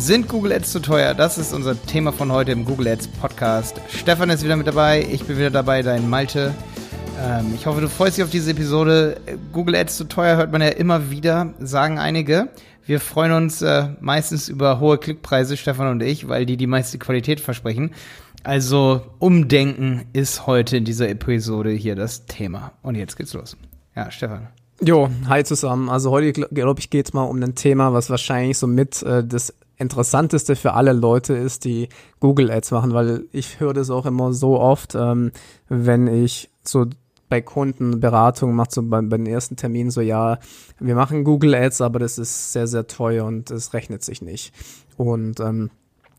Sind Google Ads zu teuer? Das ist unser Thema von heute im Google Ads Podcast. Stefan ist wieder mit dabei, ich bin wieder dabei, dein Malte. Ähm, ich hoffe, du freust dich auf diese Episode. Google Ads zu teuer hört man ja immer wieder, sagen einige. Wir freuen uns äh, meistens über hohe Klickpreise, Stefan und ich, weil die die meiste Qualität versprechen. Also Umdenken ist heute in dieser Episode hier das Thema. Und jetzt geht's los. Ja, Stefan. Jo, hi zusammen. Also heute, glaube ich, geht's mal um ein Thema, was wahrscheinlich so mit äh, das Interessanteste für alle Leute ist, die Google Ads machen, weil ich höre das auch immer so oft, ähm, wenn ich so bei Kunden Beratung macht, so bei, bei den ersten Terminen so, ja, wir machen Google Ads, aber das ist sehr, sehr teuer und es rechnet sich nicht. Und ähm,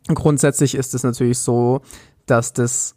grundsätzlich ist es natürlich so, dass das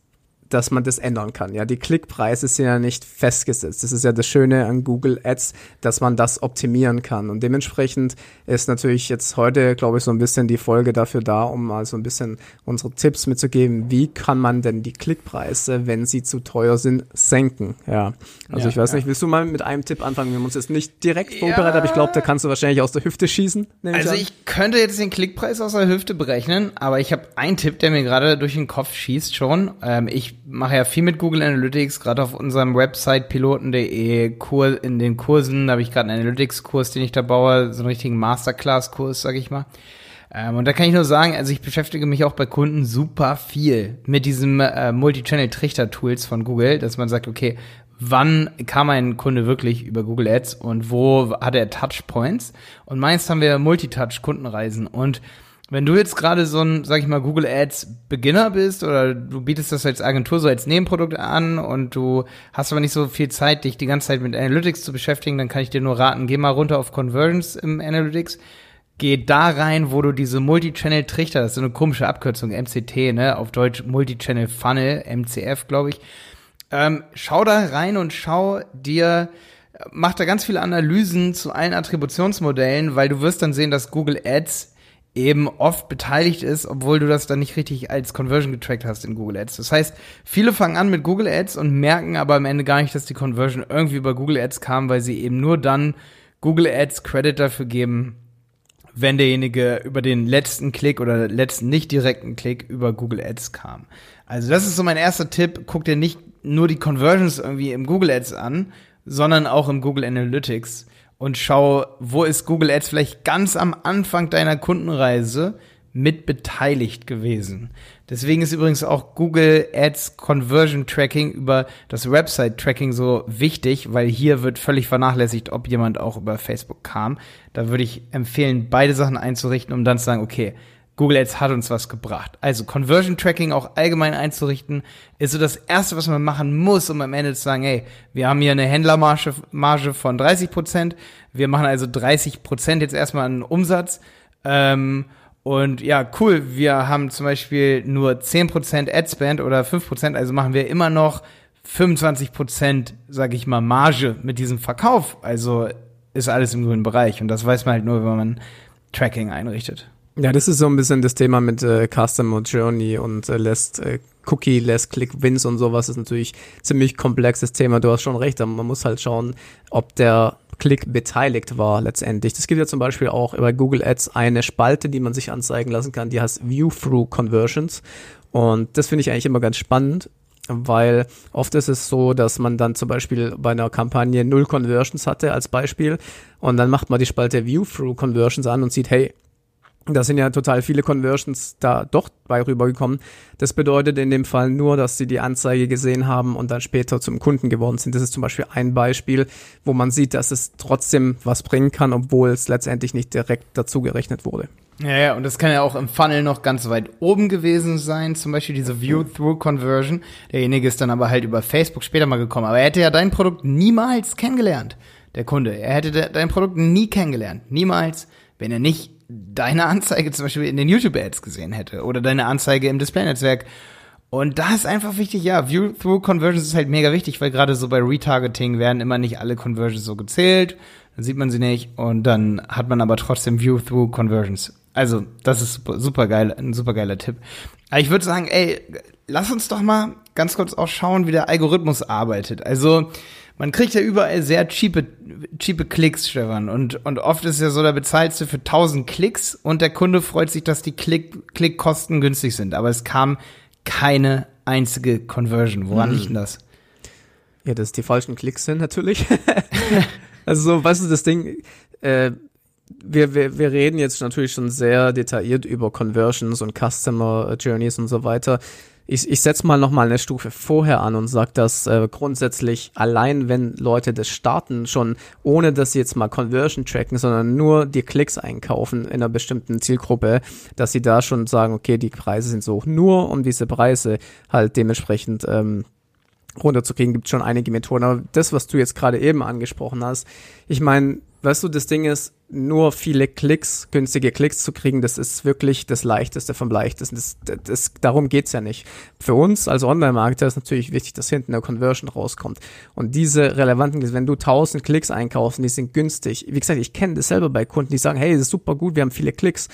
dass man das ändern kann. Ja, die Klickpreise sind ja nicht festgesetzt. Das ist ja das Schöne an Google Ads, dass man das optimieren kann. Und dementsprechend ist natürlich jetzt heute, glaube ich, so ein bisschen die Folge dafür da, um mal so ein bisschen unsere Tipps mitzugeben. Wie kann man denn die Klickpreise, wenn sie zu teuer sind, senken? Ja, also ja, ich weiß ja. nicht, willst du mal mit einem Tipp anfangen? Wir haben uns jetzt nicht direkt vorbereitet, ja. aber ich glaube, da kannst du wahrscheinlich aus der Hüfte schießen. Also ich, ich könnte jetzt den Klickpreis aus der Hüfte berechnen, aber ich habe einen Tipp, der mir gerade durch den Kopf schießt schon. Ähm, ich mache ja viel mit Google Analytics, gerade auf unserem Website piloten.de, Kur in den Kursen, da habe ich gerade einen Analytics-Kurs, den ich da baue, so einen richtigen Masterclass-Kurs, sag ich mal. Ähm, und da kann ich nur sagen, also ich beschäftige mich auch bei Kunden super viel mit diesem äh, Multi-Channel-Trichter-Tools von Google, dass man sagt, okay, wann kam ein Kunde wirklich über Google Ads und wo hat er Touchpoints? Und meist haben wir Multitouch-Kundenreisen und wenn du jetzt gerade so ein, sag ich mal, Google Ads Beginner bist oder du bietest das als Agentur so als Nebenprodukt an und du hast aber nicht so viel Zeit, dich die ganze Zeit mit Analytics zu beschäftigen, dann kann ich dir nur raten, geh mal runter auf Conversions im Analytics. Geh da rein, wo du diese Multi-Channel-Trichter, das ist eine komische Abkürzung, MCT, ne, auf Deutsch Multi-Channel Funnel, MCF, glaube ich. Ähm, schau da rein und schau dir, mach da ganz viele Analysen zu allen Attributionsmodellen, weil du wirst dann sehen, dass Google Ads eben oft beteiligt ist, obwohl du das dann nicht richtig als Conversion getrackt hast in Google Ads. Das heißt, viele fangen an mit Google Ads und merken aber am Ende gar nicht, dass die Conversion irgendwie über Google Ads kam, weil sie eben nur dann Google Ads Credit dafür geben, wenn derjenige über den letzten Klick oder letzten nicht direkten Klick über Google Ads kam. Also das ist so mein erster Tipp. Guck dir nicht nur die Conversions irgendwie im Google Ads an, sondern auch im Google Analytics und schau, wo ist Google Ads vielleicht ganz am Anfang deiner Kundenreise mit beteiligt gewesen. Deswegen ist übrigens auch Google Ads Conversion Tracking über das Website Tracking so wichtig, weil hier wird völlig vernachlässigt, ob jemand auch über Facebook kam. Da würde ich empfehlen, beide Sachen einzurichten, um dann zu sagen, okay, Google Ads hat uns was gebracht. Also Conversion Tracking auch allgemein einzurichten, ist so das erste, was man machen muss, um am Ende zu sagen, hey, wir haben hier eine Händlermarge Marge von 30 Prozent. Wir machen also 30 Prozent jetzt erstmal an Umsatz. Ähm, und ja, cool, wir haben zum Beispiel nur 10 Prozent Adspend oder 5 Prozent, also machen wir immer noch 25 Prozent, sag ich mal, Marge mit diesem Verkauf. Also ist alles im grünen Bereich. Und das weiß man halt nur, wenn man Tracking einrichtet. Ja, das ist so ein bisschen das Thema mit äh, Customer Journey und äh, lässt äh, Cookie, lässt Click Wins und sowas ist natürlich ziemlich komplexes Thema. Du hast schon recht, aber man muss halt schauen, ob der Klick beteiligt war letztendlich. Das gibt ja zum Beispiel auch bei Google Ads eine Spalte, die man sich anzeigen lassen kann, die heißt View-Through Conversions. Und das finde ich eigentlich immer ganz spannend, weil oft ist es so, dass man dann zum Beispiel bei einer Kampagne null Conversions hatte als Beispiel und dann macht man die Spalte View-Through Conversions an und sieht, hey, da sind ja total viele Conversions da doch bei rübergekommen. Das bedeutet in dem Fall nur, dass sie die Anzeige gesehen haben und dann später zum Kunden geworden sind. Das ist zum Beispiel ein Beispiel, wo man sieht, dass es trotzdem was bringen kann, obwohl es letztendlich nicht direkt dazu gerechnet wurde. Ja, ja, und das kann ja auch im Funnel noch ganz weit oben gewesen sein, zum Beispiel diese View-Through-Conversion. Derjenige ist dann aber halt über Facebook später mal gekommen. Aber er hätte ja dein Produkt niemals kennengelernt, der Kunde. Er hätte dein Produkt nie kennengelernt. Niemals, wenn er nicht deine Anzeige zum Beispiel in den YouTube-Ads gesehen hätte oder deine Anzeige im Display-Netzwerk. Und da ist einfach wichtig, ja, View-Through-Conversions ist halt mega wichtig, weil gerade so bei Retargeting werden immer nicht alle Conversions so gezählt, dann sieht man sie nicht und dann hat man aber trotzdem View-Through-Conversions. Also, das ist super, geil, ein super geiler Tipp. Aber ich würde sagen, ey, lass uns doch mal ganz kurz auch schauen, wie der Algorithmus arbeitet. Also, man kriegt ja überall sehr cheape, cheape Klicks, Stefan. Und, und oft ist ja so, da bezahlst du für 1000 Klicks und der Kunde freut sich, dass die Klick, Klickkosten günstig sind. Aber es kam keine einzige Conversion. Woran hm. liegt denn das? Ja, dass die falschen Klicks sind natürlich. also so, weißt du, das Ding, äh, wir, wir, wir reden jetzt natürlich schon sehr detailliert über Conversions und Customer Journeys und so weiter. Ich, ich setze mal noch mal eine Stufe vorher an und sage, dass äh, grundsätzlich allein, wenn Leute das starten, schon ohne dass sie jetzt mal Conversion tracken, sondern nur die Klicks einkaufen in einer bestimmten Zielgruppe, dass sie da schon sagen, okay, die Preise sind so hoch. Nur um diese Preise halt dementsprechend ähm, runterzukriegen, gibt schon einige Methoden. Aber das, was du jetzt gerade eben angesprochen hast, ich meine, weißt du, das Ding ist, nur viele Klicks, günstige Klicks zu kriegen, das ist wirklich das Leichteste vom Leichtesten. Das, das, darum geht's ja nicht. Für uns als Online-Marketer ist natürlich wichtig, dass hinten eine Conversion rauskommt. Und diese relevanten, wenn du 1000 Klicks einkaufst die sind günstig, wie gesagt, ich kenne das selber bei Kunden, die sagen, hey, das ist super gut, wir haben viele Klicks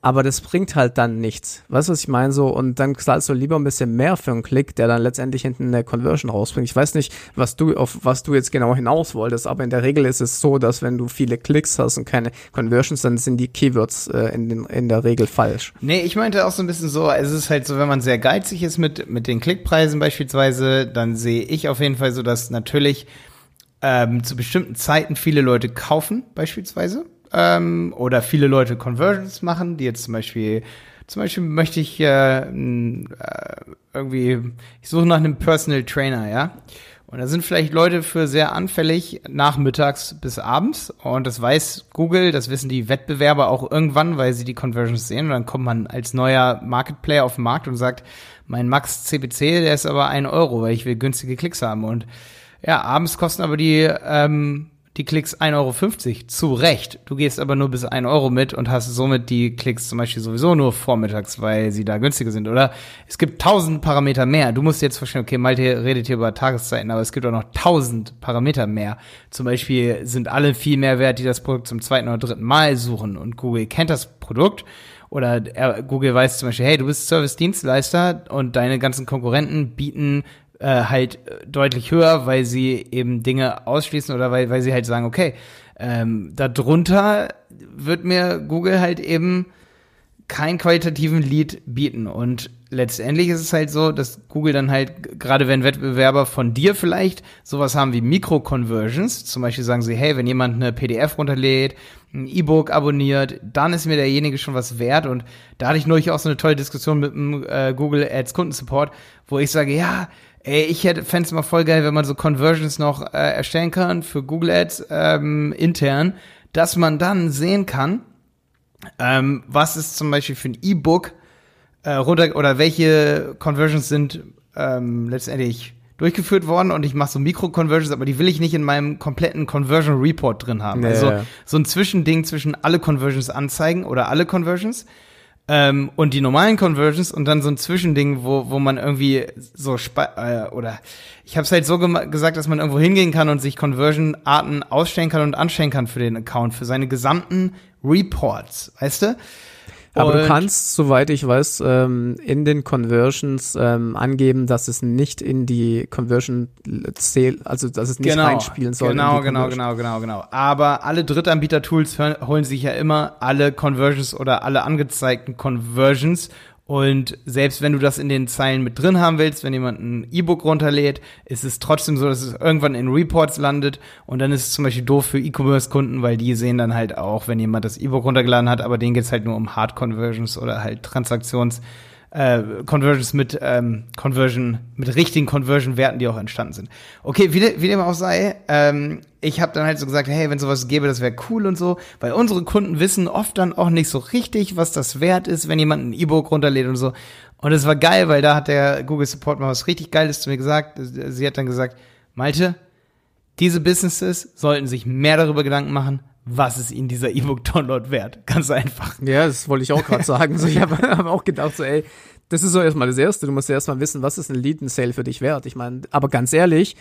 aber das bringt halt dann nichts. Weißt du, was ich meine? So, und dann zahlst du lieber ein bisschen mehr für einen Klick, der dann letztendlich hinten eine Conversion rausbringt. Ich weiß nicht, was du, auf was du jetzt genau hinaus wolltest, aber in der Regel ist es so, dass wenn du viele Klicks hast und keine Conversions, dann sind die Keywords äh, in, den, in der Regel falsch. Nee, ich meinte auch so ein bisschen so, es ist halt so, wenn man sehr geizig ist mit, mit den Klickpreisen beispielsweise, dann sehe ich auf jeden Fall so, dass natürlich ähm, zu bestimmten Zeiten viele Leute kaufen, beispielsweise ähm, oder viele Leute Conversions machen, die jetzt zum Beispiel zum Beispiel möchte ich äh, äh, irgendwie, ich suche nach einem Personal Trainer, ja. Und da sind vielleicht Leute für sehr anfällig nachmittags bis abends. Und das weiß Google, das wissen die Wettbewerber auch irgendwann, weil sie die Conversions sehen. Und dann kommt man als neuer Market Player auf den Markt und sagt, mein Max CPC, der ist aber ein Euro, weil ich will günstige Klicks haben. Und ja, abends kosten aber die ähm, die Klicks 1,50 Euro. Zu Recht. Du gehst aber nur bis 1 Euro mit und hast somit die Klicks zum Beispiel sowieso nur vormittags, weil sie da günstiger sind. Oder es gibt tausend Parameter mehr. Du musst jetzt verstehen, okay, Malte redet hier über Tageszeiten, aber es gibt auch noch tausend Parameter mehr. Zum Beispiel sind alle viel mehr wert, die das Produkt zum zweiten oder dritten Mal suchen. Und Google kennt das Produkt oder er, Google weiß zum Beispiel, hey, du bist Service-Dienstleister und deine ganzen Konkurrenten bieten äh, halt deutlich höher, weil sie eben Dinge ausschließen oder weil, weil sie halt sagen, okay, ähm, darunter wird mir Google halt eben keinen qualitativen Lead bieten. Und letztendlich ist es halt so, dass Google dann halt, gerade wenn Wettbewerber von dir vielleicht sowas haben wie Mikro-Conversions, zum Beispiel sagen sie, hey, wenn jemand eine PDF runterlädt, ein E-Book abonniert, dann ist mir derjenige schon was wert. Und da hatte ich neulich auch so eine tolle Diskussion mit dem äh, Google Ads Kundensupport, wo ich sage, ja, Ey, ich hätte fände es mal voll geil, wenn man so Conversions noch äh, erstellen kann für Google Ads ähm, intern, dass man dann sehen kann, ähm, was ist zum Beispiel für ein E-Book äh, runter oder welche Conversions sind ähm, letztendlich durchgeführt worden. Und ich mache so Mikro-Conversions, aber die will ich nicht in meinem kompletten Conversion Report drin haben. Nee, also so ein Zwischending zwischen alle Conversions anzeigen oder alle Conversions ähm, und die normalen Conversions und dann so ein Zwischending, wo, wo man irgendwie so äh, oder ich habe es halt so gesagt, dass man irgendwo hingehen kann und sich Conversion-Arten ausstellen kann und anstellen kann für den Account, für seine gesamten Reports, weißt du? Aber und du kannst, soweit ich weiß, ähm, in den Conversions ähm, angeben, dass es nicht in die Conversion zählt, also dass es nicht genau, reinspielen soll. Genau, genau, genau, genau, genau. Aber alle Drittanbieter-Tools holen sich ja immer alle Conversions oder alle angezeigten Conversions und selbst wenn du das in den Zeilen mit drin haben willst, wenn jemand ein E-Book runterlädt, ist es trotzdem so, dass es irgendwann in Reports landet. Und dann ist es zum Beispiel doof für E-Commerce-Kunden, weil die sehen dann halt auch, wenn jemand das E-Book runtergeladen hat, aber denen geht's halt nur um Hard Conversions oder halt Transaktions- äh, Conversions mit ähm, Conversion, mit richtigen Conversion-Werten, die auch entstanden sind. Okay, wie, wie dem auch sei, ähm, ich habe dann halt so gesagt, hey, wenn sowas gäbe, das wäre cool und so, weil unsere Kunden wissen oft dann auch nicht so richtig, was das wert ist, wenn jemand ein E-Book runterlädt und so. Und es war geil, weil da hat der Google Support mal was richtig Geiles zu mir gesagt. Sie hat dann gesagt, Malte, diese Businesses sollten sich mehr darüber Gedanken machen, was ist ihnen dieser E-Book-Download wert? Ganz einfach. Ja, das wollte ich auch gerade sagen. So, ich habe hab auch gedacht, so, ey, das ist so erstmal das Erste. Du musst ja erstmal wissen, was ist ein Lead and Sale für dich wert. Ich meine, aber ganz ehrlich,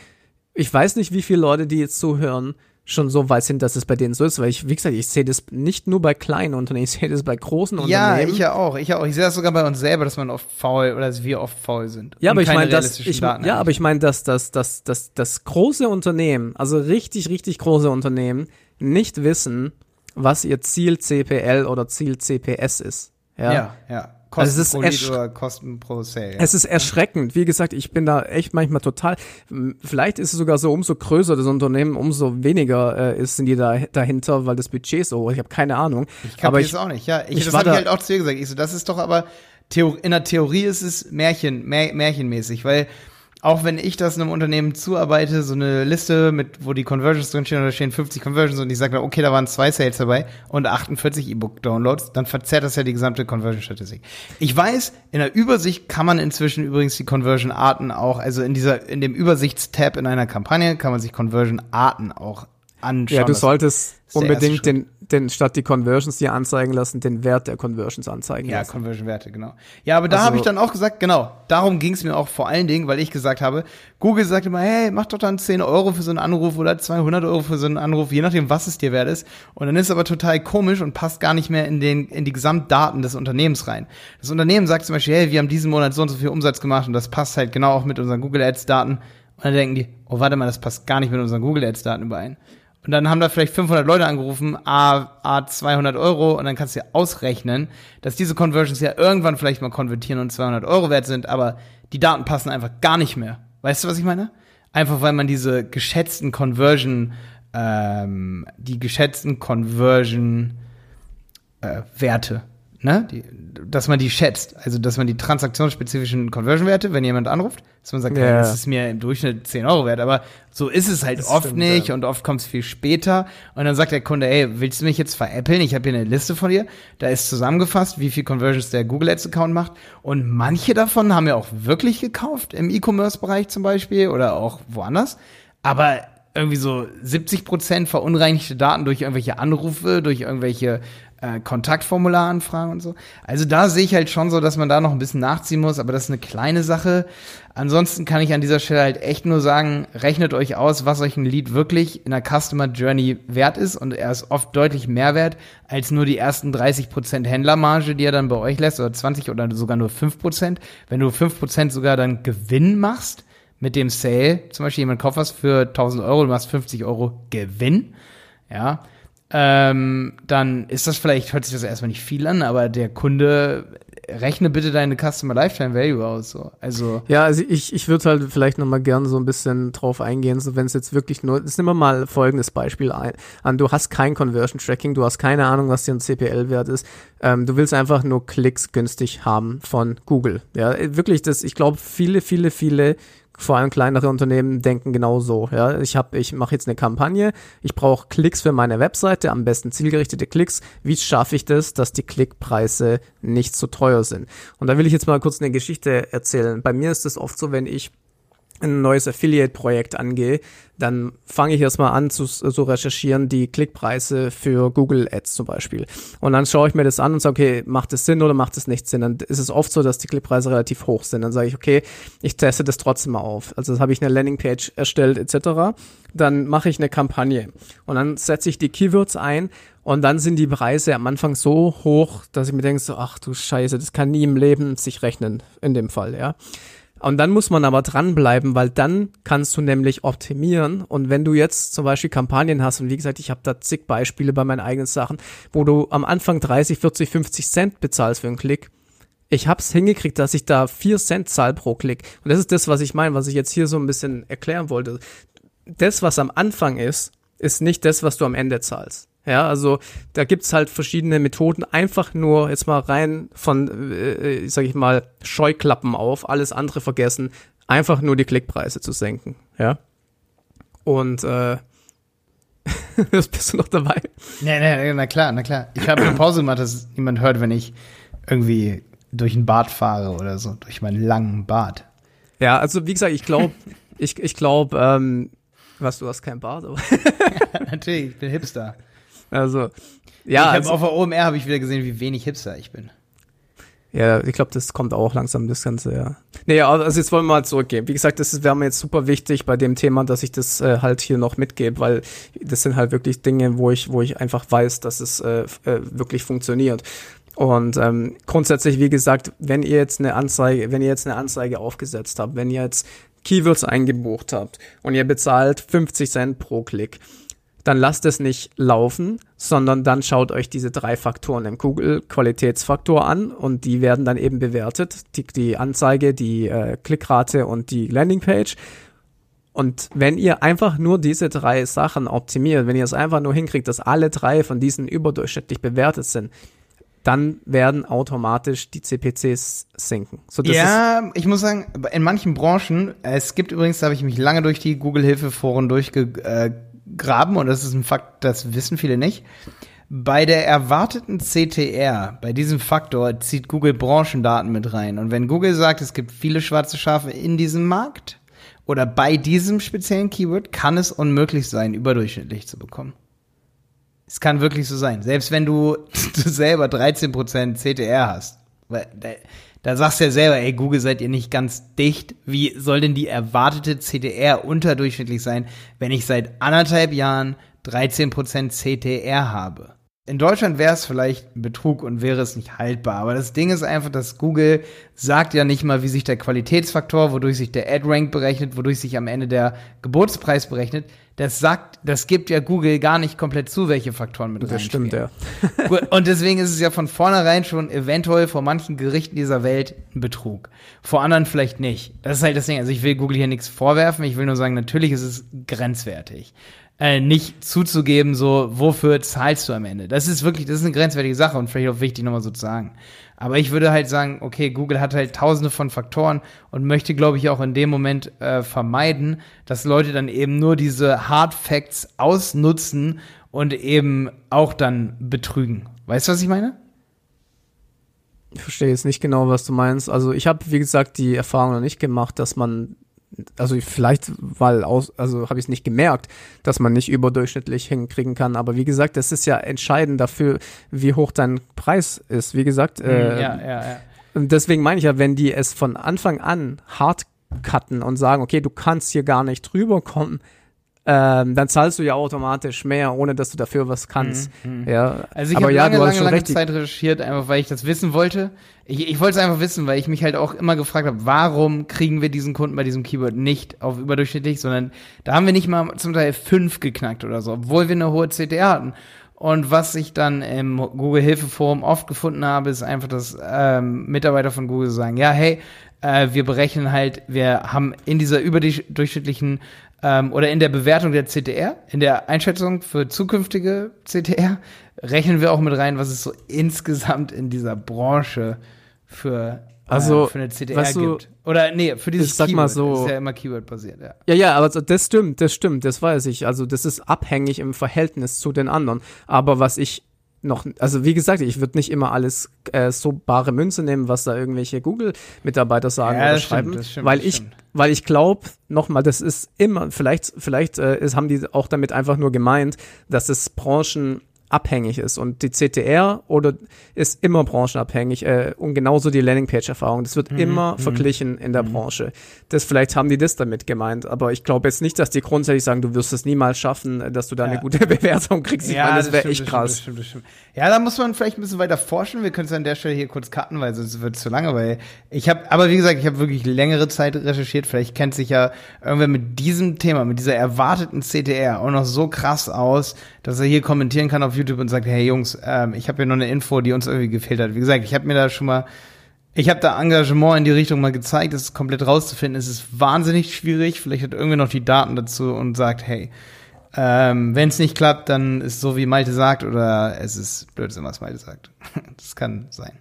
ich weiß nicht, wie viele Leute, die jetzt zuhören, schon so weit sind, dass es bei denen so ist, weil ich, wie gesagt, ich sehe das nicht nur bei kleinen Unternehmen, ich sehe das bei großen Ja, Unternehmen. ich ja auch, ich ja auch. Ich sehe das sogar bei uns selber, dass man oft faul oder dass wir oft faul sind. Ja, aber ich meine, dass ich, Daten ja, aber ich meine, dass dass dass dass das große Unternehmen, also richtig richtig große Unternehmen, nicht wissen, was ihr Ziel CPL oder Ziel CPS ist. Ja. ja, ja. Also es ist Kosten pro oder Kosten pro Sale. Ja. Es ist erschreckend. Wie gesagt, ich bin da echt manchmal total. Vielleicht ist es sogar so, umso größer das Unternehmen, umso weniger äh, ist, sind die da dahinter, weil das Budget so. Ich habe keine Ahnung. Ich aber kapiere ich, es auch nicht, ja. Ich, ich das habe ich halt auch zu dir gesagt. Ich so, das ist doch aber, Theo in der Theorie ist es Märchen, Mär märchenmäßig, weil auch wenn ich das einem Unternehmen zuarbeite, so eine Liste mit, wo die Conversions drinstehen, und da stehen 50 Conversions und ich sage, okay, da waren zwei Sales dabei und 48 E-Book-Downloads, dann verzerrt das ja die gesamte Conversion-Statistik. Ich weiß, in der Übersicht kann man inzwischen übrigens die Conversion-Arten auch, also in dieser, in dem Übersichtstab in einer Kampagne kann man sich Conversion-Arten auch anschauen. ja, du solltest unbedingt den, den statt die Conversions dir anzeigen lassen, den Wert der Conversions anzeigen Ja, lassen. Conversion-Werte, genau. Ja, aber da Also- habe ich dann auch gesagt, genau, darum ging es mir auch vor allen Dingen, weil ich gesagt habe, Google sagt immer, hey, mach doch dann 10 Euro für so einen Anruf oder 200 Euro für so einen Anruf, je nachdem, was es dir wert ist. Und dann ist es aber total komisch und passt gar nicht mehr in, den, in die Gesamtdaten des Unternehmens rein. Das Unternehmen sagt zum Beispiel, hey, wir haben diesen Monat so und so viel Umsatz gemacht und das passt halt genau auch mit unseren Google Ads-Daten. Und dann denken die, oh, warte mal, das passt gar nicht mit unseren Google Ads-Daten überein. Und dann haben da vielleicht 500 Leute angerufen, a, a 200 Euro und dann kannst du ja ausrechnen, dass diese Conversions ja irgendwann vielleicht mal konvertieren und 200 Euro wert sind, aber die Daten passen einfach gar nicht mehr. Weißt du, was ich meine? Einfach weil man diese geschätzten Conversion, ähm, die geschätzten Conversion äh, Werte, ne? Die, dass man die schätzt. Also, dass man die transaktionsspezifischen Conversion-Werte, wenn jemand anruft, dass man sagt, Ja. hey, das ist mir im Durchschnitt 10 Euro wert, aber so ist es halt Das oft stimmt, nicht ja. und oft kommt es viel später. Und dann sagt der Kunde, ey, willst du mich jetzt veräppeln? Ich habe hier eine Liste von dir. Da ist zusammengefasst, wie viel Conversions der Google Ads Account macht. Und manche davon haben ja auch wirklich gekauft, im E-Commerce-Bereich zum Beispiel oder auch woanders. Aber irgendwie so 70 Prozent verunreinigte Daten durch irgendwelche Anrufe, durch irgendwelche äh, Kontaktformularanfragen und so. Also da sehe ich halt schon so, dass man da noch ein bisschen nachziehen muss, aber das ist eine kleine Sache. Ansonsten kann ich an dieser Stelle halt echt nur sagen, rechnet euch aus, was euch ein Lead wirklich in der Customer Journey wert ist und er ist oft deutlich mehr wert als nur die ersten 30 Prozent Händlermarge, die er dann bei euch lässt oder 20 oder sogar nur 5 Prozent. Wenn du 5 Prozent sogar dann Gewinn machst, mit dem Sale, zum Beispiel jemand kauft was für 1000 Euro, du machst 50 Euro Gewinn, ja, ähm, dann ist das vielleicht, hört sich das erstmal nicht viel an, aber der Kunde, rechne bitte deine Customer Lifetime Value aus, so. Also, Ja, also ich, ich würde halt vielleicht nochmal gern so ein bisschen drauf eingehen, so wenn es jetzt wirklich nur, jetzt nehmen wir mal folgendes Beispiel ein, an, du hast kein Conversion Tracking, du hast keine Ahnung, was dir ein CPL-Wert ist, ähm, du willst einfach nur Klicks günstig haben von Google. Ja, wirklich, das, ich glaube, viele, viele, viele vor allem kleinere Unternehmen denken genau so. Ja, ich habe, ich mache jetzt eine Kampagne, ich brauche Klicks für meine Webseite, am besten zielgerichtete Klicks. Wie schaffe ich das, dass die Klickpreise nicht zu teuer sind? Und da will ich jetzt mal kurz eine Geschichte erzählen. Bei mir ist es oft so, wenn ich ein neues Affiliate-Projekt angehe, dann fange ich erstmal an zu, zu recherchieren, die Klickpreise für Google Ads zum Beispiel. Und dann schaue ich mir das an und sage, okay, macht es Sinn oder macht es nicht Sinn? Dann ist es oft so, dass die Klickpreise relativ hoch sind. Dann sage ich, okay, ich teste das trotzdem mal auf. Also das habe ich eine Landingpage erstellt etc. Dann mache ich eine Kampagne und dann setze ich die Keywords ein und dann sind die Preise am Anfang so hoch, dass ich mir denke, so, ach du Scheiße, das kann nie im Leben sich rechnen in dem Fall, ja. Und dann muss man aber dranbleiben, weil dann kannst du nämlich optimieren. Und wenn du jetzt zum Beispiel Kampagnen hast, und wie gesagt, ich habe da zig Beispiele bei meinen eigenen Sachen, wo du am Anfang 30, 40, 50 Cent bezahlst für einen Klick. Ich hab's hingekriegt, dass ich da 4 Cent zahl pro Klick. Und das ist das, was ich meine, was ich jetzt hier so ein bisschen erklären wollte. Das, was am Anfang ist, ist nicht das, was du am Ende zahlst. Ja, also da gibt's halt verschiedene Methoden, einfach nur jetzt mal rein von, äh, sag ich mal, Scheuklappen auf, alles andere vergessen, einfach nur die Klickpreise zu senken. Ja. Und äh, bist du noch dabei? nee, nee, na klar, na klar. Ich habe eine Pause gemacht, dass niemand hört, wenn ich irgendwie durch ein Bad fahre oder so, durch meinen langen Bart. Ja, also wie gesagt, ich glaube, ich, ich glaube, ähm, was, du hast kein Bart, aber Natürlich, ich bin Hipster. Also ich ja, habe also, auf der OMR habe ich wieder gesehen, wie wenig Hipster ich bin. Ja, ich glaube, das kommt auch langsam, das Ganze, ja. Nee, also jetzt wollen wir mal zurückgehen. Wie gesagt, das wäre mir jetzt super wichtig bei dem Thema, dass ich das äh, halt hier noch mitgebe, weil das sind halt wirklich Dinge, wo ich, wo ich einfach weiß, dass es äh, äh, wirklich funktioniert. Und ähm, grundsätzlich, wie gesagt, wenn ihr jetzt eine Anzeige, wenn ihr jetzt eine Anzeige aufgesetzt habt, wenn ihr jetzt Keywords eingebucht habt und ihr bezahlt 50 Cent pro Klick, dann lasst es nicht laufen, sondern dann schaut euch diese drei Faktoren im Google Qualitätsfaktor an und die werden dann eben bewertet. Die, die Anzeige, die äh, Klickrate und die Landingpage. Und wenn ihr einfach nur diese drei Sachen optimiert, wenn ihr es einfach nur hinkriegt, dass alle drei von diesen überdurchschnittlich bewertet sind, dann werden automatisch die CPCs sinken. So, ja, ich muss sagen, in manchen Branchen, es gibt übrigens, da habe ich mich lange durch die Google-Hilfe-Foren durchgegraben und das ist ein Fakt, das wissen viele nicht. Bei der erwarteten CTR, bei diesem Faktor, zieht Google Branchendaten mit rein. Und wenn Google sagt, es gibt viele schwarze Schafe in diesem Markt oder bei diesem speziellen Keyword, kann es unmöglich sein, überdurchschnittlich zu bekommen. Es kann wirklich so sein. Selbst wenn du, du selber 13% CTR hast. Weil, da, sagst du ja selber, ey, Google seid ihr nicht ganz dicht. Wie soll denn die erwartete CTR unterdurchschnittlich sein, wenn ich seit anderthalb Jahren 13% CTR habe? In Deutschland wäre es vielleicht ein Betrug und wäre es nicht haltbar. Aber das Ding ist einfach, dass Google sagt ja nicht mal, wie sich der Qualitätsfaktor, wodurch sich der Ad-Rank berechnet, wodurch sich am Ende der Geburtspreis berechnet. Das sagt, das gibt ja Google gar nicht komplett zu, welche Faktoren mit Das stimmt, ja. und deswegen ist es ja von vornherein schon eventuell vor manchen Gerichten dieser Welt ein Betrug. Vor anderen vielleicht nicht. Das ist halt das Ding. Also ich will Google hier nichts vorwerfen. Ich will nur sagen, natürlich ist es grenzwertig äh, nicht zuzugeben, so, wofür zahlst du am Ende? Das ist wirklich, das ist eine grenzwertige Sache und vielleicht auch wichtig nochmal so zu sagen. Aber ich würde halt sagen, okay, Google hat halt tausende von Faktoren und möchte, glaube ich, auch in dem Moment äh, vermeiden, dass Leute dann eben nur diese Hard Facts ausnutzen und eben auch dann betrügen. Weißt du, was ich meine? Ich verstehe jetzt nicht genau, was du meinst. Also ich habe, wie gesagt, die Erfahrung noch nicht gemacht, dass man also vielleicht, weil aus, also habe ich es nicht gemerkt, dass man nicht überdurchschnittlich hinkriegen kann. Aber wie gesagt, das ist ja entscheidend dafür, wie hoch dein Preis ist. Wie gesagt, mhm, äh, ja, ja, ja. Und deswegen meine ich ja, wenn die es von Anfang an hart cutten und sagen, okay, du kannst hier gar nicht drüber kommen, ähm, dann zahlst du ja automatisch mehr, ohne dass du dafür was kannst. Mhm, mhm. ja. Also ich habe ja, lange, lange, lange Zeit recherchiert, einfach weil ich das wissen wollte. Ich, ich wollte es einfach wissen, weil ich mich halt auch immer gefragt habe, warum kriegen wir diesen Kunden bei diesem Keyword nicht auf überdurchschnittlich, sondern da haben wir nicht mal zum Teil fünf geknackt oder so, obwohl wir eine hohe CTR hatten. Und was ich dann im Google Hilfe Forum oft gefunden habe, ist einfach, dass ähm, Mitarbeiter von Google sagen, ja, hey, äh, wir berechnen halt, wir haben in dieser überdurchschnittlichen ähm, oder in der Bewertung der CTR, in der Einschätzung für zukünftige CTR, rechnen wir auch mit rein, was es so insgesamt in dieser Branche für, äh, also, äh, für eine CTR weißt du, gibt. Oder nee, für dieses ich sag Keyword. Mal so, das ist ja immer Keyword-basiert, ja. Ja, ja, aber das stimmt, das stimmt, das weiß ich. Also das ist abhängig im Verhältnis zu den anderen. Aber was ich noch, also wie gesagt, ich würde nicht immer alles äh, so bare Münze nehmen, was da irgendwelche Google-Mitarbeiter sagen ja, oder schreiben, stimmt, stimmt, weil ich, weil ich glaube, nochmal, das ist immer, vielleicht, vielleicht äh, ist, haben die auch damit einfach nur gemeint, dass es Branchen abhängig ist. Und die CTR oder ist immer branchenabhängig äh, und genauso die Landingpage-Erfahrung. Das wird mhm. immer mhm. verglichen in der mhm. Branche. Das vielleicht haben die das damit gemeint, aber ich glaube jetzt nicht, dass die grundsätzlich sagen, du wirst es niemals schaffen, dass du da ja. eine gute Bewertung kriegst. Ich ja, meine, das, das wäre echt krass. Das stimmt, das stimmt, ja, da muss man vielleicht ein bisschen weiter forschen. Wir können es an der Stelle hier kurz cutten, weil sonst wird es zu lange, weil ich habe, aber wie gesagt, ich habe wirklich längere Zeit recherchiert. Vielleicht kennt sich ja irgendwer mit diesem Thema, mit dieser erwarteten CTR auch noch so krass aus, dass er hier kommentieren kann auf YouTube und sagt, hey Jungs, ähm, ich habe hier noch eine Info, die uns irgendwie gefehlt hat. Wie gesagt, ich habe mir da schon mal, ich habe da Engagement in die Richtung mal gezeigt, das ist komplett rauszufinden. Es ist wahnsinnig schwierig. Vielleicht hat irgendwie noch die Daten dazu und sagt, hey, ähm, wenn es nicht klappt, dann ist so wie Malte sagt oder es ist Blödsinn, was Malte sagt. das kann sein.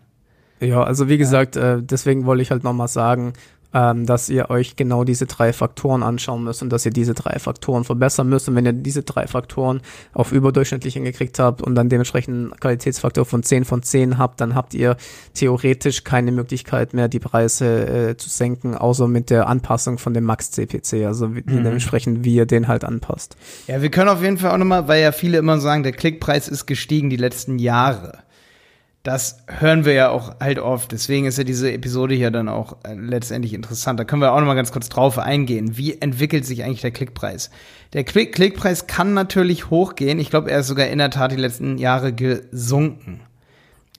Ja, also wie gesagt, äh, deswegen wollte ich halt nochmal sagen, ähm, dass ihr euch genau diese drei Faktoren anschauen müsst und dass ihr diese drei Faktoren verbessern müsst. Und wenn ihr diese drei Faktoren auf überdurchschnittlich hingekriegt habt und dann dementsprechend einen Qualitätsfaktor von 10 von 10 habt, dann habt ihr theoretisch keine Möglichkeit mehr, die Preise äh, zu senken, außer mit der Anpassung von dem Max-CPC, also wie, mhm. dementsprechend, wie ihr den halt anpasst. Ja, wir können auf jeden Fall auch nochmal, weil ja viele immer sagen, der Klickpreis ist gestiegen die letzten Jahre das hören wir ja auch halt oft. Deswegen ist ja diese Episode hier dann auch äh, letztendlich interessant. Da können wir auch noch mal ganz kurz drauf eingehen. Wie entwickelt sich eigentlich der Klickpreis? Der Klick Klickpreis kann natürlich hochgehen. Ich glaube, er ist sogar in der Tat die letzten Jahre gesunken.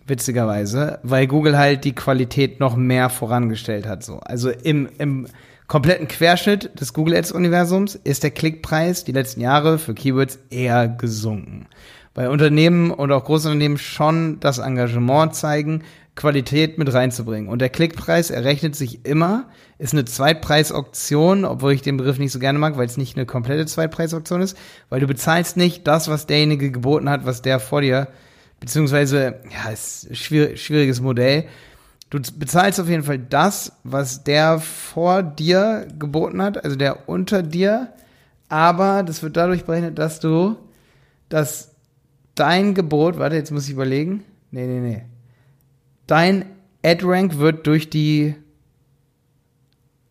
Witzigerweise, weil Google halt die Qualität noch mehr vorangestellt hat. So. Also im, im kompletten Querschnitt des Google Ads Universums ist der Klickpreis die letzten Jahre für Keywords eher gesunken bei Unternehmen und auch Großunternehmen schon das Engagement zeigen, Qualität mit reinzubringen. Und der Klickpreis errechnet sich immer, ist eine Zweitpreisauktion, obwohl ich den Begriff nicht so gerne mag, weil es nicht eine komplette Zweitpreisauktion ist, weil du bezahlst nicht das, was derjenige geboten hat, was der vor dir, beziehungsweise, ja, ist schwierig, schwieriges Modell. Du bezahlst auf jeden Fall das, was der vor dir geboten hat, also der unter dir, aber das wird dadurch berechnet, dass du das dein Gebot, warte, jetzt muss ich überlegen. Nee, nee, nee. Dein Ad-Rank wird durch die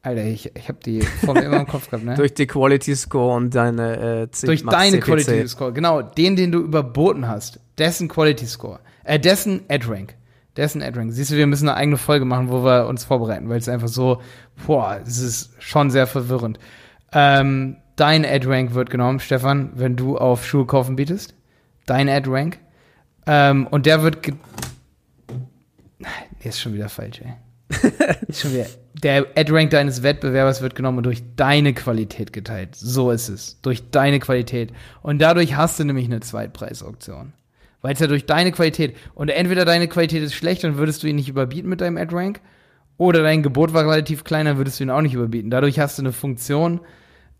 Alter, ich, ich habe die Formel immer im Kopf gehabt, ne? durch die Quality Score und deine äh, C Durch deine CPC. Quality Score, genau. Den, den du überboten hast. Dessen Quality Score. Äh, dessen Ad-Rank. Dessen Ad-Rank. Siehst du, wir müssen eine eigene Folge machen, wo wir uns vorbereiten, weil es einfach so, boah, es ist schon sehr verwirrend. Ähm, dein Ad-Rank wird genommen, Stefan, wenn du auf Schuhe kaufen bietest dein Ad-Rank. Ähm, und der wird. Nee, ist schon wieder falsch, ey. ist schon wieder. Der Ad-Rank deines Wettbewerbers wird genommen und durch deine Qualität geteilt. So ist es. Durch deine Qualität. Und dadurch hast du nämlich eine Zweitpreisauktion. Weil es ja durch deine Qualität. Und entweder deine Qualität ist schlecht, dann würdest du ihn nicht überbieten mit deinem Ad-Rank. Oder dein Gebot war relativ klein, dann würdest du ihn auch nicht überbieten. Dadurch hast du eine Funktion,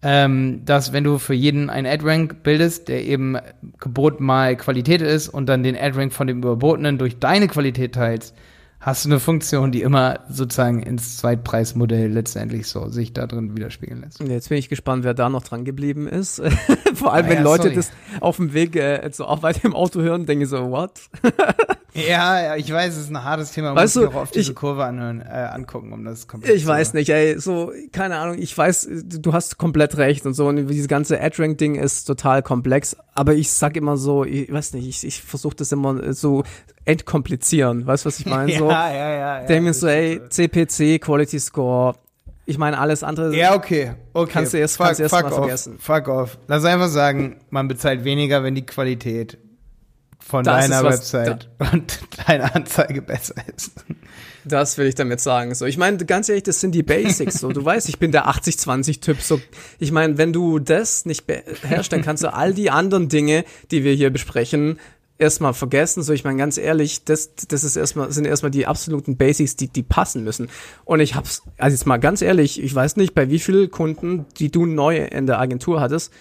ähm, dass wenn du für jeden einen Ad-Rank bildest, der eben Gebot mal Qualität ist und dann den Ad-Rank von dem Überbotenen durch deine Qualität teilst, hast du eine Funktion, die immer sozusagen ins Zweitpreismodell letztendlich so sich da drin widerspiegeln lässt. Jetzt bin ich gespannt, wer da noch dran geblieben ist. Vor allem, ah, wenn Leute sorry. das auf dem Weg äh, zur Arbeit im Auto hören, denke ich so, what? ja, ich weiß, es ist ein hartes Thema, man weißt muss du, auch auf diese ich, Kurve anhören, äh, angucken, um das komplett Ich weiß nicht, ey, so, keine Ahnung, ich weiß, du hast komplett recht und so, und dieses ganze Ad-Rank-Ding ist total komplex, aber ich sag immer so, ich weiß nicht, ich, ich versuche das immer so entkomplizieren, weißt du, was ich meine? ja, so, ja, ja, ja. Denke mir so, ey, CPC, Quality Score, ich meine, alles andere. Ja, okay. okay. Kannst du erst, fuck, kannst du erst fuck mal off, vergessen. Fuck off. Lass einfach sagen, man bezahlt weniger, wenn die Qualität von das deiner Website da und deiner Anzeige besser ist. Das will ich damit sagen. So, ich meine, ganz ehrlich, das sind die Basics. So, du weißt, ich bin der 80-20-Typ. So, ich meine, wenn du das nicht beherrschst, dann kannst du all die anderen Dinge, die wir hier besprechen, erstmal vergessen. So, ich meine, ganz ehrlich, das, das ist erstmal, sind erstmal die absoluten Basics, die, die passen müssen. Und ich hab's, also jetzt mal ganz ehrlich, ich weiß nicht, bei wie vielen Kunden, die du neu in der Agentur hattest,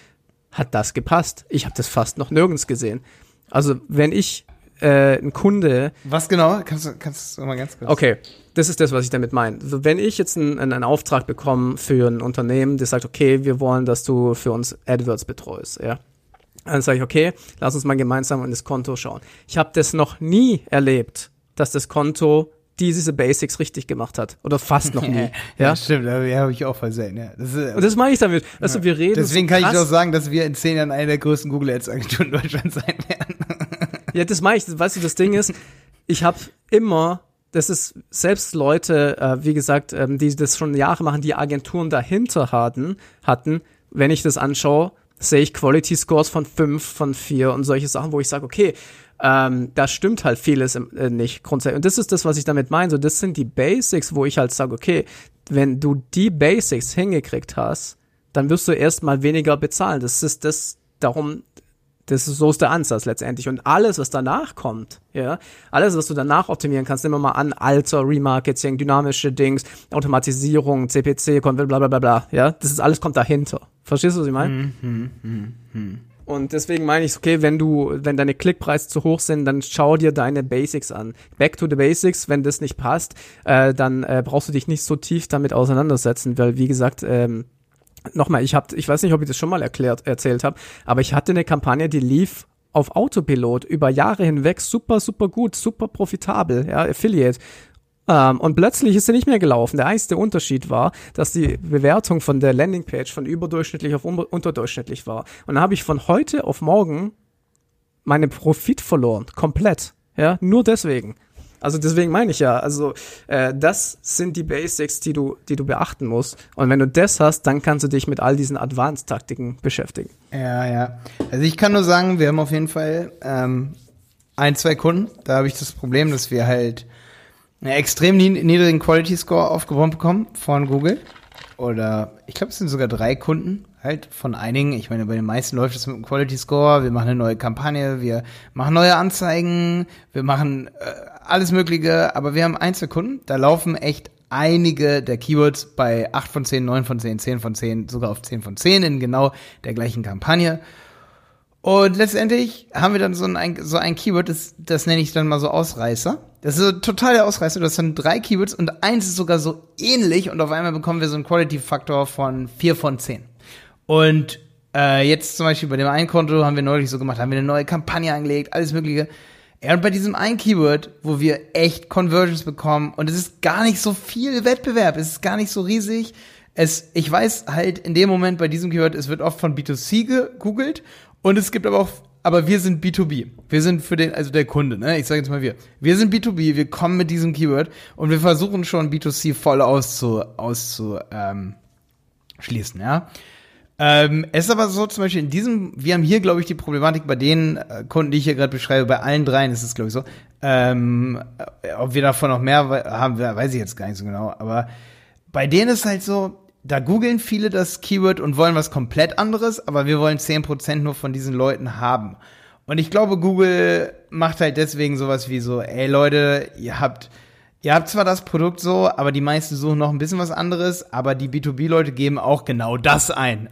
hat das gepasst. Ich habe das fast noch nirgends gesehen. Also, wenn ich äh, ein Kunde. Was genau? Kannst du, kannst du mal ganz kurz. Okay, das ist das, was ich damit meine. Also, wenn ich jetzt einen, einen Auftrag bekomme für ein Unternehmen, das sagt, okay, wir wollen, dass du für uns AdWords betreust, ja. Dann sage ich, okay, lass uns mal gemeinsam in das Konto schauen. Ich habe das noch nie erlebt, dass das Konto diese Basics richtig gemacht hat. Oder fast noch nie. ja, ja stimmt, aber ja, habe ich auch versehen. Ja. Das ist, Und das meine ich damit. Also ja. wir reden. Deswegen so kann ich auch sagen, dass wir in zehn Jahren eine der größten Google Ads Agenturen in Deutschland sein werden. Ja, das meine ich. Weißt du, das Ding ist, ich habe immer das ist selbst Leute, äh, wie gesagt, ähm, die das schon Jahre machen, die Agenturen dahinter hatten, hatten, wenn ich das anschaue, sehe ich Quality Scores von fünf, von vier und solche Sachen, wo ich sage, okay, ähm, da stimmt halt vieles äh, nicht grundsätzlich. Und das ist das, was ich damit meine. So, das sind die Basics, wo ich halt sage, okay, wenn du die Basics hingekriegt hast, dann wirst du erstmal weniger bezahlen. Das ist das, darum, das ist, so ist der Ansatz letztendlich. Und alles, was danach kommt, ja, alles, was du danach optimieren kannst, nehmen wir mal an, Alter, Remarketing, dynamische Dings, Automatisierung, CPC, bla bla bla bla, ja, das ist alles kommt dahinter. Verstehst du, was ich meine? Mhm, mh, mh. Und deswegen meine ich, okay, wenn du, wenn deine Klickpreise zu hoch sind, dann schau dir deine Basics an. Back to the Basics, wenn das nicht passt, äh, dann äh, brauchst du dich nicht so tief damit auseinandersetzen, weil wie gesagt, ähm, nochmal, ich hab, ich weiß nicht, ob ich das schon mal erklärt, erzählt habe, aber ich hatte eine Kampagne, die lief auf Autopilot über Jahre hinweg super, super gut, super profitabel, ja, Affiliate. Ähm, und plötzlich ist sie nicht mehr gelaufen. Der einzige Unterschied war, dass die Bewertung von der Landingpage von überdurchschnittlich auf unterdurchschnittlich war. Und dann habe ich von heute auf morgen meinen Profit verloren. Komplett. Ja, nur deswegen. Also deswegen meine ich ja, also äh, das sind die Basics, die du, die du beachten musst. Und wenn du das hast, dann kannst du dich mit all diesen Advanced-Taktiken beschäftigen. Ja, ja. Also ich kann nur sagen, wir haben auf jeden Fall ähm, ein, zwei Kunden. Da habe ich das Problem, dass wir halt einen extrem niedrigen Quality Score aufgebaut bekommen von Google. Oder ich glaube, es sind sogar drei Kunden halt von einigen. Ich meine, bei den meisten läuft es mit einem Quality Score. Wir machen eine neue Kampagne, wir machen neue Anzeigen, wir machen äh, alles Mögliche. Aber wir haben Einzelkunden, da laufen echt einige der Keywords bei 8 von 10, 9 von 10, 10 von 10, sogar auf 10 von 10 in genau der gleichen Kampagne. Und letztendlich haben wir dann so ein, so ein Keyword, das, das nenne ich dann mal so Ausreißer. Das ist so total der Ausreißer. Du hast dann drei Keywords und eins ist sogar so ähnlich und auf einmal bekommen wir so einen Quality-Faktor von vier von zehn. Und äh, jetzt zum Beispiel bei dem einen Konto haben wir neulich so gemacht, haben wir eine neue Kampagne angelegt, alles mögliche. Ja, und bei diesem einen Keyword, wo wir echt Conversions bekommen und es ist gar nicht so viel Wettbewerb, es ist gar nicht so riesig. Es, ich weiß halt in dem Moment bei diesem Keyword, es wird oft von B2C gegoogelt und es gibt aber auch, aber wir sind B2B. Wir sind für den, also der Kunde, ne? Ich sage jetzt mal wir. Wir sind B2B, wir kommen mit diesem Keyword und wir versuchen schon B2C voll auszu, auszu, ähm, ja. Ähm, es ist aber so, zum Beispiel in diesem, wir haben hier, glaube ich, die Problematik bei den äh, Kunden, die ich hier gerade beschreibe, bei allen dreien ist es, glaube ich, so. Ähm, äh, ob wir davon noch mehr haben, weiß ich jetzt gar nicht so genau. Aber bei denen ist halt so, da googeln viele das Keyword und wollen was komplett anderes, aber wir wollen zehn Prozent nur von diesen Leuten haben. Und ich glaube, Google macht halt deswegen sowas wie so, ey Leute, ihr habt, ihr habt zwar das Produkt so, aber die meisten suchen noch ein bisschen was anderes, aber die B2B-Leute geben auch genau das ein.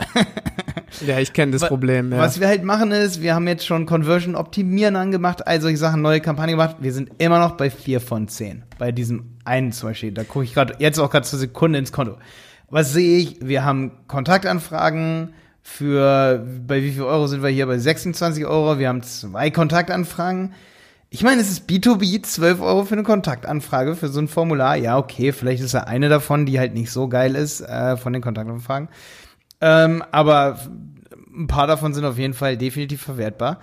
ja, ich kenne das was, Problem. Ja. Was wir halt machen ist, wir haben jetzt schon Conversion optimieren angemacht, all solche Sachen, neue Kampagne gemacht. Wir sind immer noch bei vier von zehn. Bei diesem einen zum Beispiel. Da gucke ich gerade jetzt auch gerade zur Sekunde ins Konto. Was sehe ich? Wir haben Kontaktanfragen für, bei wie viel Euro sind wir hier? Bei 26 Euro. Wir haben zwei Kontaktanfragen. Ich meine, es ist B2B, 12 Euro für eine Kontaktanfrage für so ein Formular. Ja, okay, vielleicht ist ja eine davon, die halt nicht so geil ist, äh, von den Kontaktanfragen. Ähm, aber ein paar davon sind auf jeden Fall definitiv verwertbar.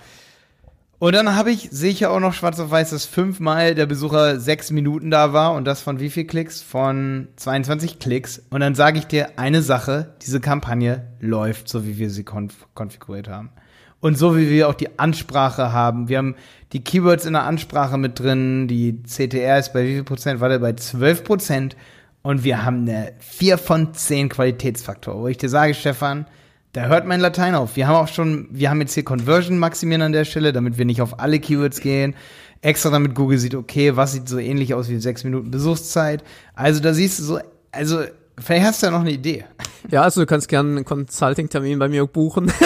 Und dann habe ich, ja auch noch schwarz auf weiß, dass fünfmal der Besucher sechs Minuten da war und das von wie viel Klicks? Von 22 Klicks. Und dann sage ich dir eine Sache, diese Kampagne läuft, so wie wir sie konf konfiguriert haben. Und so wie wir auch die Ansprache haben. Wir haben die Keywords in der Ansprache mit drin, die CTR ist bei wie viel Prozent? War der bei 12 Prozent. Und wir haben eine 4 von 10 Qualitätsfaktor, wo ich dir sage, Stefan, da hört mein Latein auf. Wir haben auch schon, wir haben jetzt hier Conversion maximieren an der Stelle, damit wir nicht auf alle Keywords gehen. Extra damit Google sieht, okay, was sieht so ähnlich aus wie sechs Minuten Besuchszeit. Also da siehst du so, also vielleicht hast du ja noch eine Idee. Ja, also du kannst gerne einen Consulting-Termin bei mir buchen.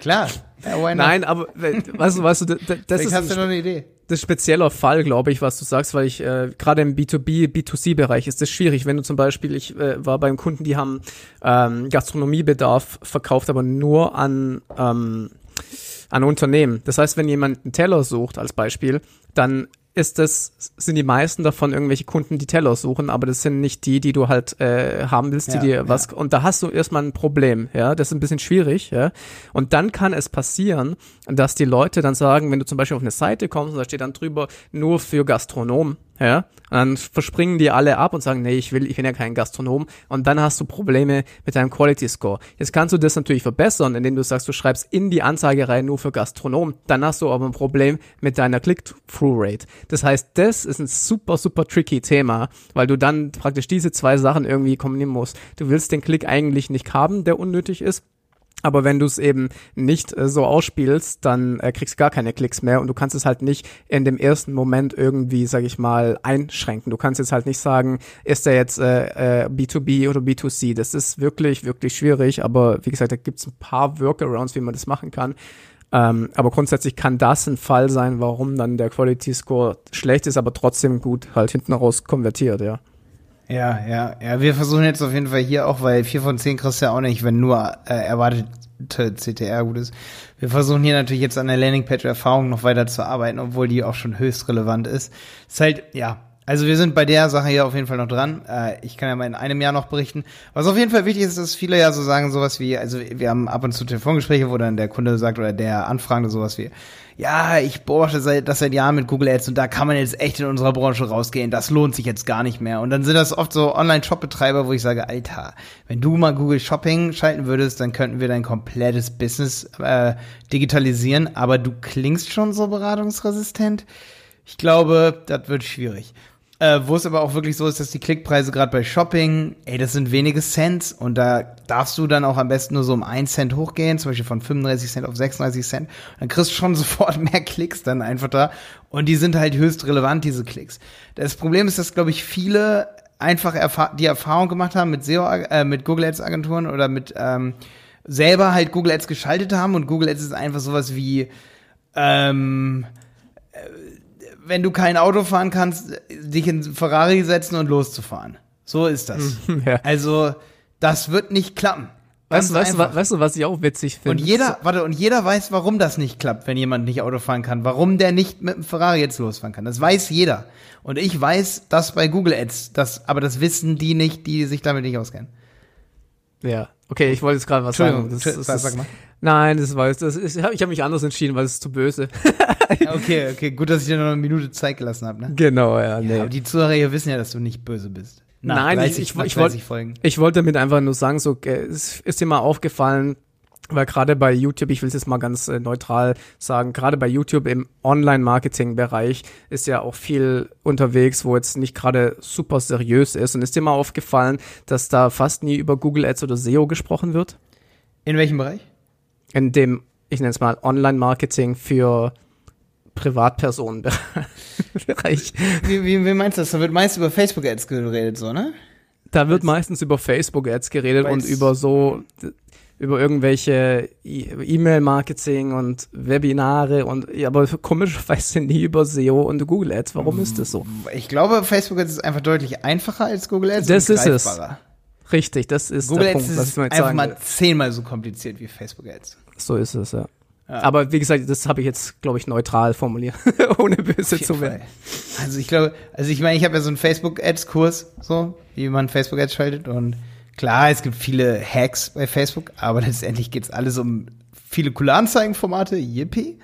Klar. Ja, Nein, aber weißt du, weißt du, das vielleicht ist. hast du noch eine Idee das ist spezieller Fall, glaube ich, was du sagst, weil ich äh, gerade im B2B, B2C-Bereich ist das schwierig. Wenn du zum Beispiel, ich äh, war beim Kunden, die haben ähm, Gastronomiebedarf verkauft, aber nur an ähm, an Unternehmen. Das heißt, wenn jemand einen Teller sucht als Beispiel, dann ist das, sind die meisten davon irgendwelche Kunden, die Teller suchen, aber das sind nicht die, die du halt äh, haben willst, die ja, dir was. Ja. Und da hast du erstmal ein Problem, ja. Das ist ein bisschen schwierig, ja. Und dann kann es passieren, dass die Leute dann sagen, wenn du zum Beispiel auf eine Seite kommst und da steht dann drüber nur für Gastronomen, ja, und dann verspringen die alle ab und sagen, nee, ich will, ich bin ja kein Gastronom. Und dann hast du Probleme mit deinem Quality Score. Jetzt kannst du das natürlich verbessern, indem du sagst, du schreibst in die Anzeige rein nur für Gastronom. Dann hast du aber ein Problem mit deiner Click-Through-Rate. Das heißt, das ist ein super, super tricky Thema, weil du dann praktisch diese zwei Sachen irgendwie kombinieren musst. Du willst den Klick eigentlich nicht haben, der unnötig ist. Aber wenn du es eben nicht äh, so ausspielst, dann äh, kriegst du gar keine Klicks mehr und du kannst es halt nicht in dem ersten Moment irgendwie, sag ich mal, einschränken. Du kannst jetzt halt nicht sagen, ist der jetzt äh, äh, B2B oder B2C. Das ist wirklich, wirklich schwierig. Aber wie gesagt, da gibt's ein paar Workarounds, wie man das machen kann. Ähm, aber grundsätzlich kann das ein Fall sein, warum dann der Quality Score schlecht ist, aber trotzdem gut halt hinten raus konvertiert, ja. Ja, ja, ja, wir versuchen jetzt auf jeden Fall hier auch, weil vier von zehn kriegst du ja auch nicht, wenn nur äh, erwartete CTR gut ist. Wir versuchen hier natürlich jetzt an der Landingpage-Erfahrung noch weiter zu arbeiten, obwohl die auch schon höchst relevant ist. Ist halt, ja, Also wir sind bei der Sache hier auf jeden Fall noch dran. Äh, ich kann ja mal in einem Jahr noch berichten. Was auf jeden Fall wichtig ist, dass viele ja so sagen, sowas wie, also wir haben ab und zu Telefongespräche, wo dann der Kunde sagt oder der Anfragende sowas wie, ja, ich beobachte das seit Jahren mit Google Ads und da kann man jetzt echt in unserer Branche rausgehen. Das lohnt sich jetzt gar nicht mehr. Und dann sind das oft so Online-Shop-Betreiber, wo ich sage, Alter, wenn du mal Google Shopping schalten würdest, dann könnten wir dein komplettes Business äh, digitalisieren. Aber du klingst schon so beratungsresistent. Ich glaube, das wird schwierig. Äh, wo es aber auch wirklich so ist, dass die Klickpreise gerade bei Shopping, ey, das sind wenige Cent und da darfst du dann auch am besten nur so um 1 Cent hochgehen, zum Beispiel von 35 Cent auf 36 Cent. Dann kriegst du schon sofort mehr Klicks dann einfach da und die sind halt höchst relevant, diese Klicks. Das Problem ist, dass, glaube ich, viele einfach erfahr die Erfahrung gemacht haben mit SEO, äh, mit Google Ads Agenturen oder mit ähm, selber halt Google Ads geschaltet haben und Google Ads ist einfach sowas wie ähm, wenn du kein Auto fahren kannst, dich in Ferrari setzen und loszufahren. So ist das. ja. Also, das wird nicht klappen. Weißt, weißt, weißt, du, was ich auch witzig finde? Und jeder, warte, und jeder weiß, warum das nicht klappt, wenn jemand nicht Auto fahren kann. Warum der nicht mit dem Ferrari jetzt losfahren kann. Das weiß jeder. Und ich weiß das bei Google Ads. Das, aber das wissen die nicht, die sich damit nicht auskennen. Ja, okay, ich wollte jetzt gerade was sagen. Das, das, das, sag mal. Nein, das weiß das ist, ich habe hab mich anders entschieden, weil es ist zu böse. okay, okay, gut, dass ich dir noch eine Minute Zeit gelassen habe, ne? Genau, ja, nee. Ja, aber die Zuhörer hier wissen ja, dass du nicht böse bist. Nach Nein, 30, ich, ich, ich wollte ich wollte damit einfach nur sagen, so es ist dir mal aufgefallen, weil gerade bei YouTube, ich will es jetzt mal ganz äh, neutral sagen, gerade bei YouTube im Online-Marketing-Bereich ist ja auch viel unterwegs, wo jetzt nicht gerade super seriös ist. Und ist dir mal aufgefallen, dass da fast nie über Google Ads oder SEO gesprochen wird? In welchem Bereich? In dem, ich nenne es mal Online-Marketing für Privatpersonenbereich. Wie, wie, wie meinst du das? Da wird meist über Facebook-Ads geredet, so, ne? Da wird meistens über Facebook-Ads geredet Weil's und über so über irgendwelche e- E-Mail-Marketing und Webinare und ja, aber komischerweise nie über SEO und Google Ads. Warum ist das so? Ich glaube, Facebook Ads ist einfach deutlich einfacher als Google Ads. Das ist es. Richtig, das ist Google der Ads Punkt, was ich mal einfach mal zehnmal so kompliziert wie Facebook Ads. So ist es, ja. Ja. Aber wie gesagt, das habe ich jetzt, glaube ich, neutral formuliert, ohne böse zu werden. Also ich glaube, also ich meine, ich habe ja so einen Facebook-Ads-Kurs, so, wie man Facebook-Ads schaltet und Klar, es gibt viele Hacks bei Facebook, aber letztendlich geht es alles um viele coole Anzeigenformate, yippie.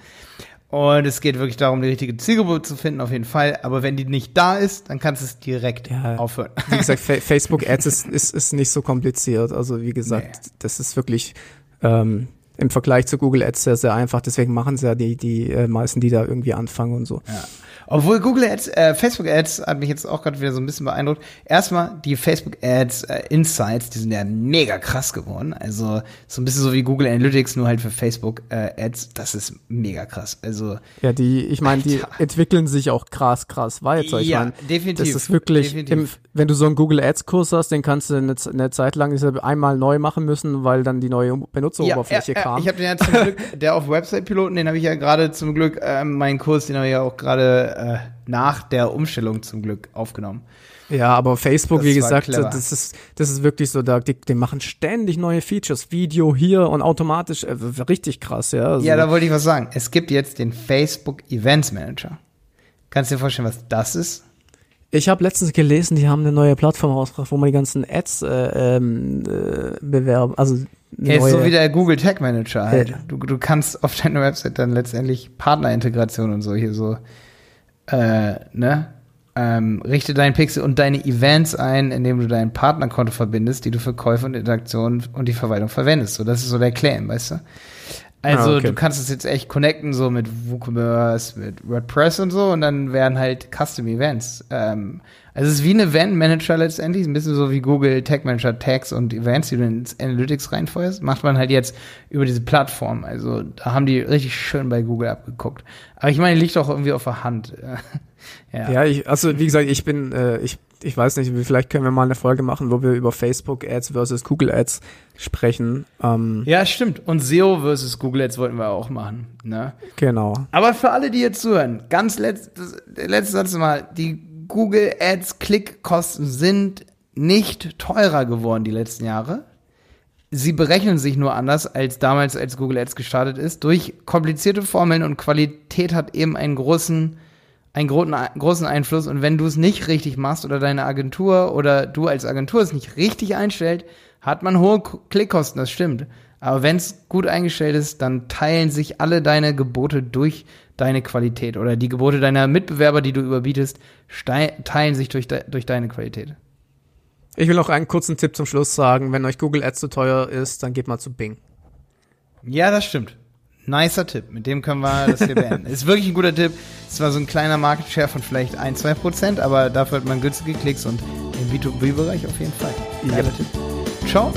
Und es geht wirklich darum, die richtige Zielgruppe zu finden, auf jeden Fall. Aber wenn die nicht da ist, dann kannst du es direkt ja, aufhören. Wie gesagt, Facebook Ads ist, ist, ist nicht so kompliziert. Also wie gesagt, nee. das ist wirklich ähm, im Vergleich zu Google Ads sehr, sehr einfach. Deswegen machen sie ja die, die äh, meisten, die da irgendwie anfangen und so. Ja. Obwohl Google Ads, äh, Facebook Ads hat mich jetzt auch gerade wieder so ein bisschen beeindruckt. Erstmal die Facebook Ads äh, Insights, die sind ja mega krass geworden. Also so ein bisschen so wie Google Analytics, nur halt für Facebook äh, Ads. Das ist mega krass. Also ja, die, ich meine, die entwickeln sich auch krass, krass weiter. Ich ja, mein, definitiv. Das ist wirklich, im, wenn du so einen Google Ads Kurs hast, den kannst du eine, eine Zeit lang einmal neu machen müssen, weil dann die neue Benutzeroberfläche ja, kam. Ich habe den ja zum Glück, der auf Website Piloten, den habe ich ja gerade zum Glück, äh, meinen Kurs, den habe ich ja auch gerade äh, nach der Umstellung zum Glück aufgenommen. Ja, aber Facebook, das wie gesagt, das ist, das ist wirklich so, da, die, die machen ständig neue Features, Video hier und automatisch, äh, richtig krass, ja. Also, ja, da wollte ich was sagen. Es gibt jetzt den Facebook Events Manager. Kannst du dir vorstellen, was das ist? Ich habe letztens gelesen, die haben eine neue Plattform rausgebracht, wo man die ganzen Ads äh, ähm, äh, bewerben, also ja, ist so wie der Google Tag Manager halt. Ja. Du, du kannst auf deiner Website dann letztendlich Partnerintegration und so hier so äh, ne? Ähm, richte deinen Pixel und deine Events ein, indem du dein Partnerkonto verbindest, die du für Käufe und Interaktion und die Verwaltung verwendest. So, das ist so der Claim, weißt du? Also ah, okay. du kannst es jetzt echt connecten, so mit WooCommerce, mit WordPress und so, und dann werden halt Custom Events. Ähm, also es ist wie ein Event Manager letztendlich, ein bisschen so wie Google Tag Manager Tags und Events, die du ins Analytics reinfeuerst, macht man halt jetzt über diese Plattform. Also da haben die richtig schön bei Google abgeguckt. Aber ich meine, liegt auch irgendwie auf der Hand. ja, ja ich, also wie gesagt, ich bin, äh, ich, ich weiß nicht, vielleicht können wir mal eine Folge machen, wo wir über Facebook Ads versus Google Ads sprechen. Ähm, ja, stimmt. Und SEO versus Google Ads wollten wir auch machen. Ne? Genau. Aber für alle, die jetzt zuhören, ganz letztes, letztes Satz mal, die Google Ads Klickkosten sind nicht teurer geworden die letzten Jahre. Sie berechnen sich nur anders als damals, als Google Ads gestartet ist. Durch komplizierte Formeln und Qualität hat eben einen großen einen großen Einfluss. Und wenn du es nicht richtig machst oder deine Agentur oder du als Agentur es nicht richtig einstellt, hat man hohe Klickkosten, das stimmt. Aber wenn es gut eingestellt ist, dann teilen sich alle deine Gebote durch deine Qualität oder die Gebote deiner Mitbewerber, die du überbietest, teilen sich durch, de durch deine Qualität. Ich will noch einen kurzen Tipp zum Schluss sagen. Wenn euch Google Ads zu teuer ist, dann geht mal zu Bing. Ja, das stimmt. Nicer Tipp. Mit dem können wir das hier beenden. ist wirklich ein guter Tipp. Es war so ein kleiner Market Share von vielleicht 1, 2 Prozent, aber dafür hat man günstige Klicks und im B2B-Bereich auf jeden Fall. Geiler yep. Tipp. Ciao.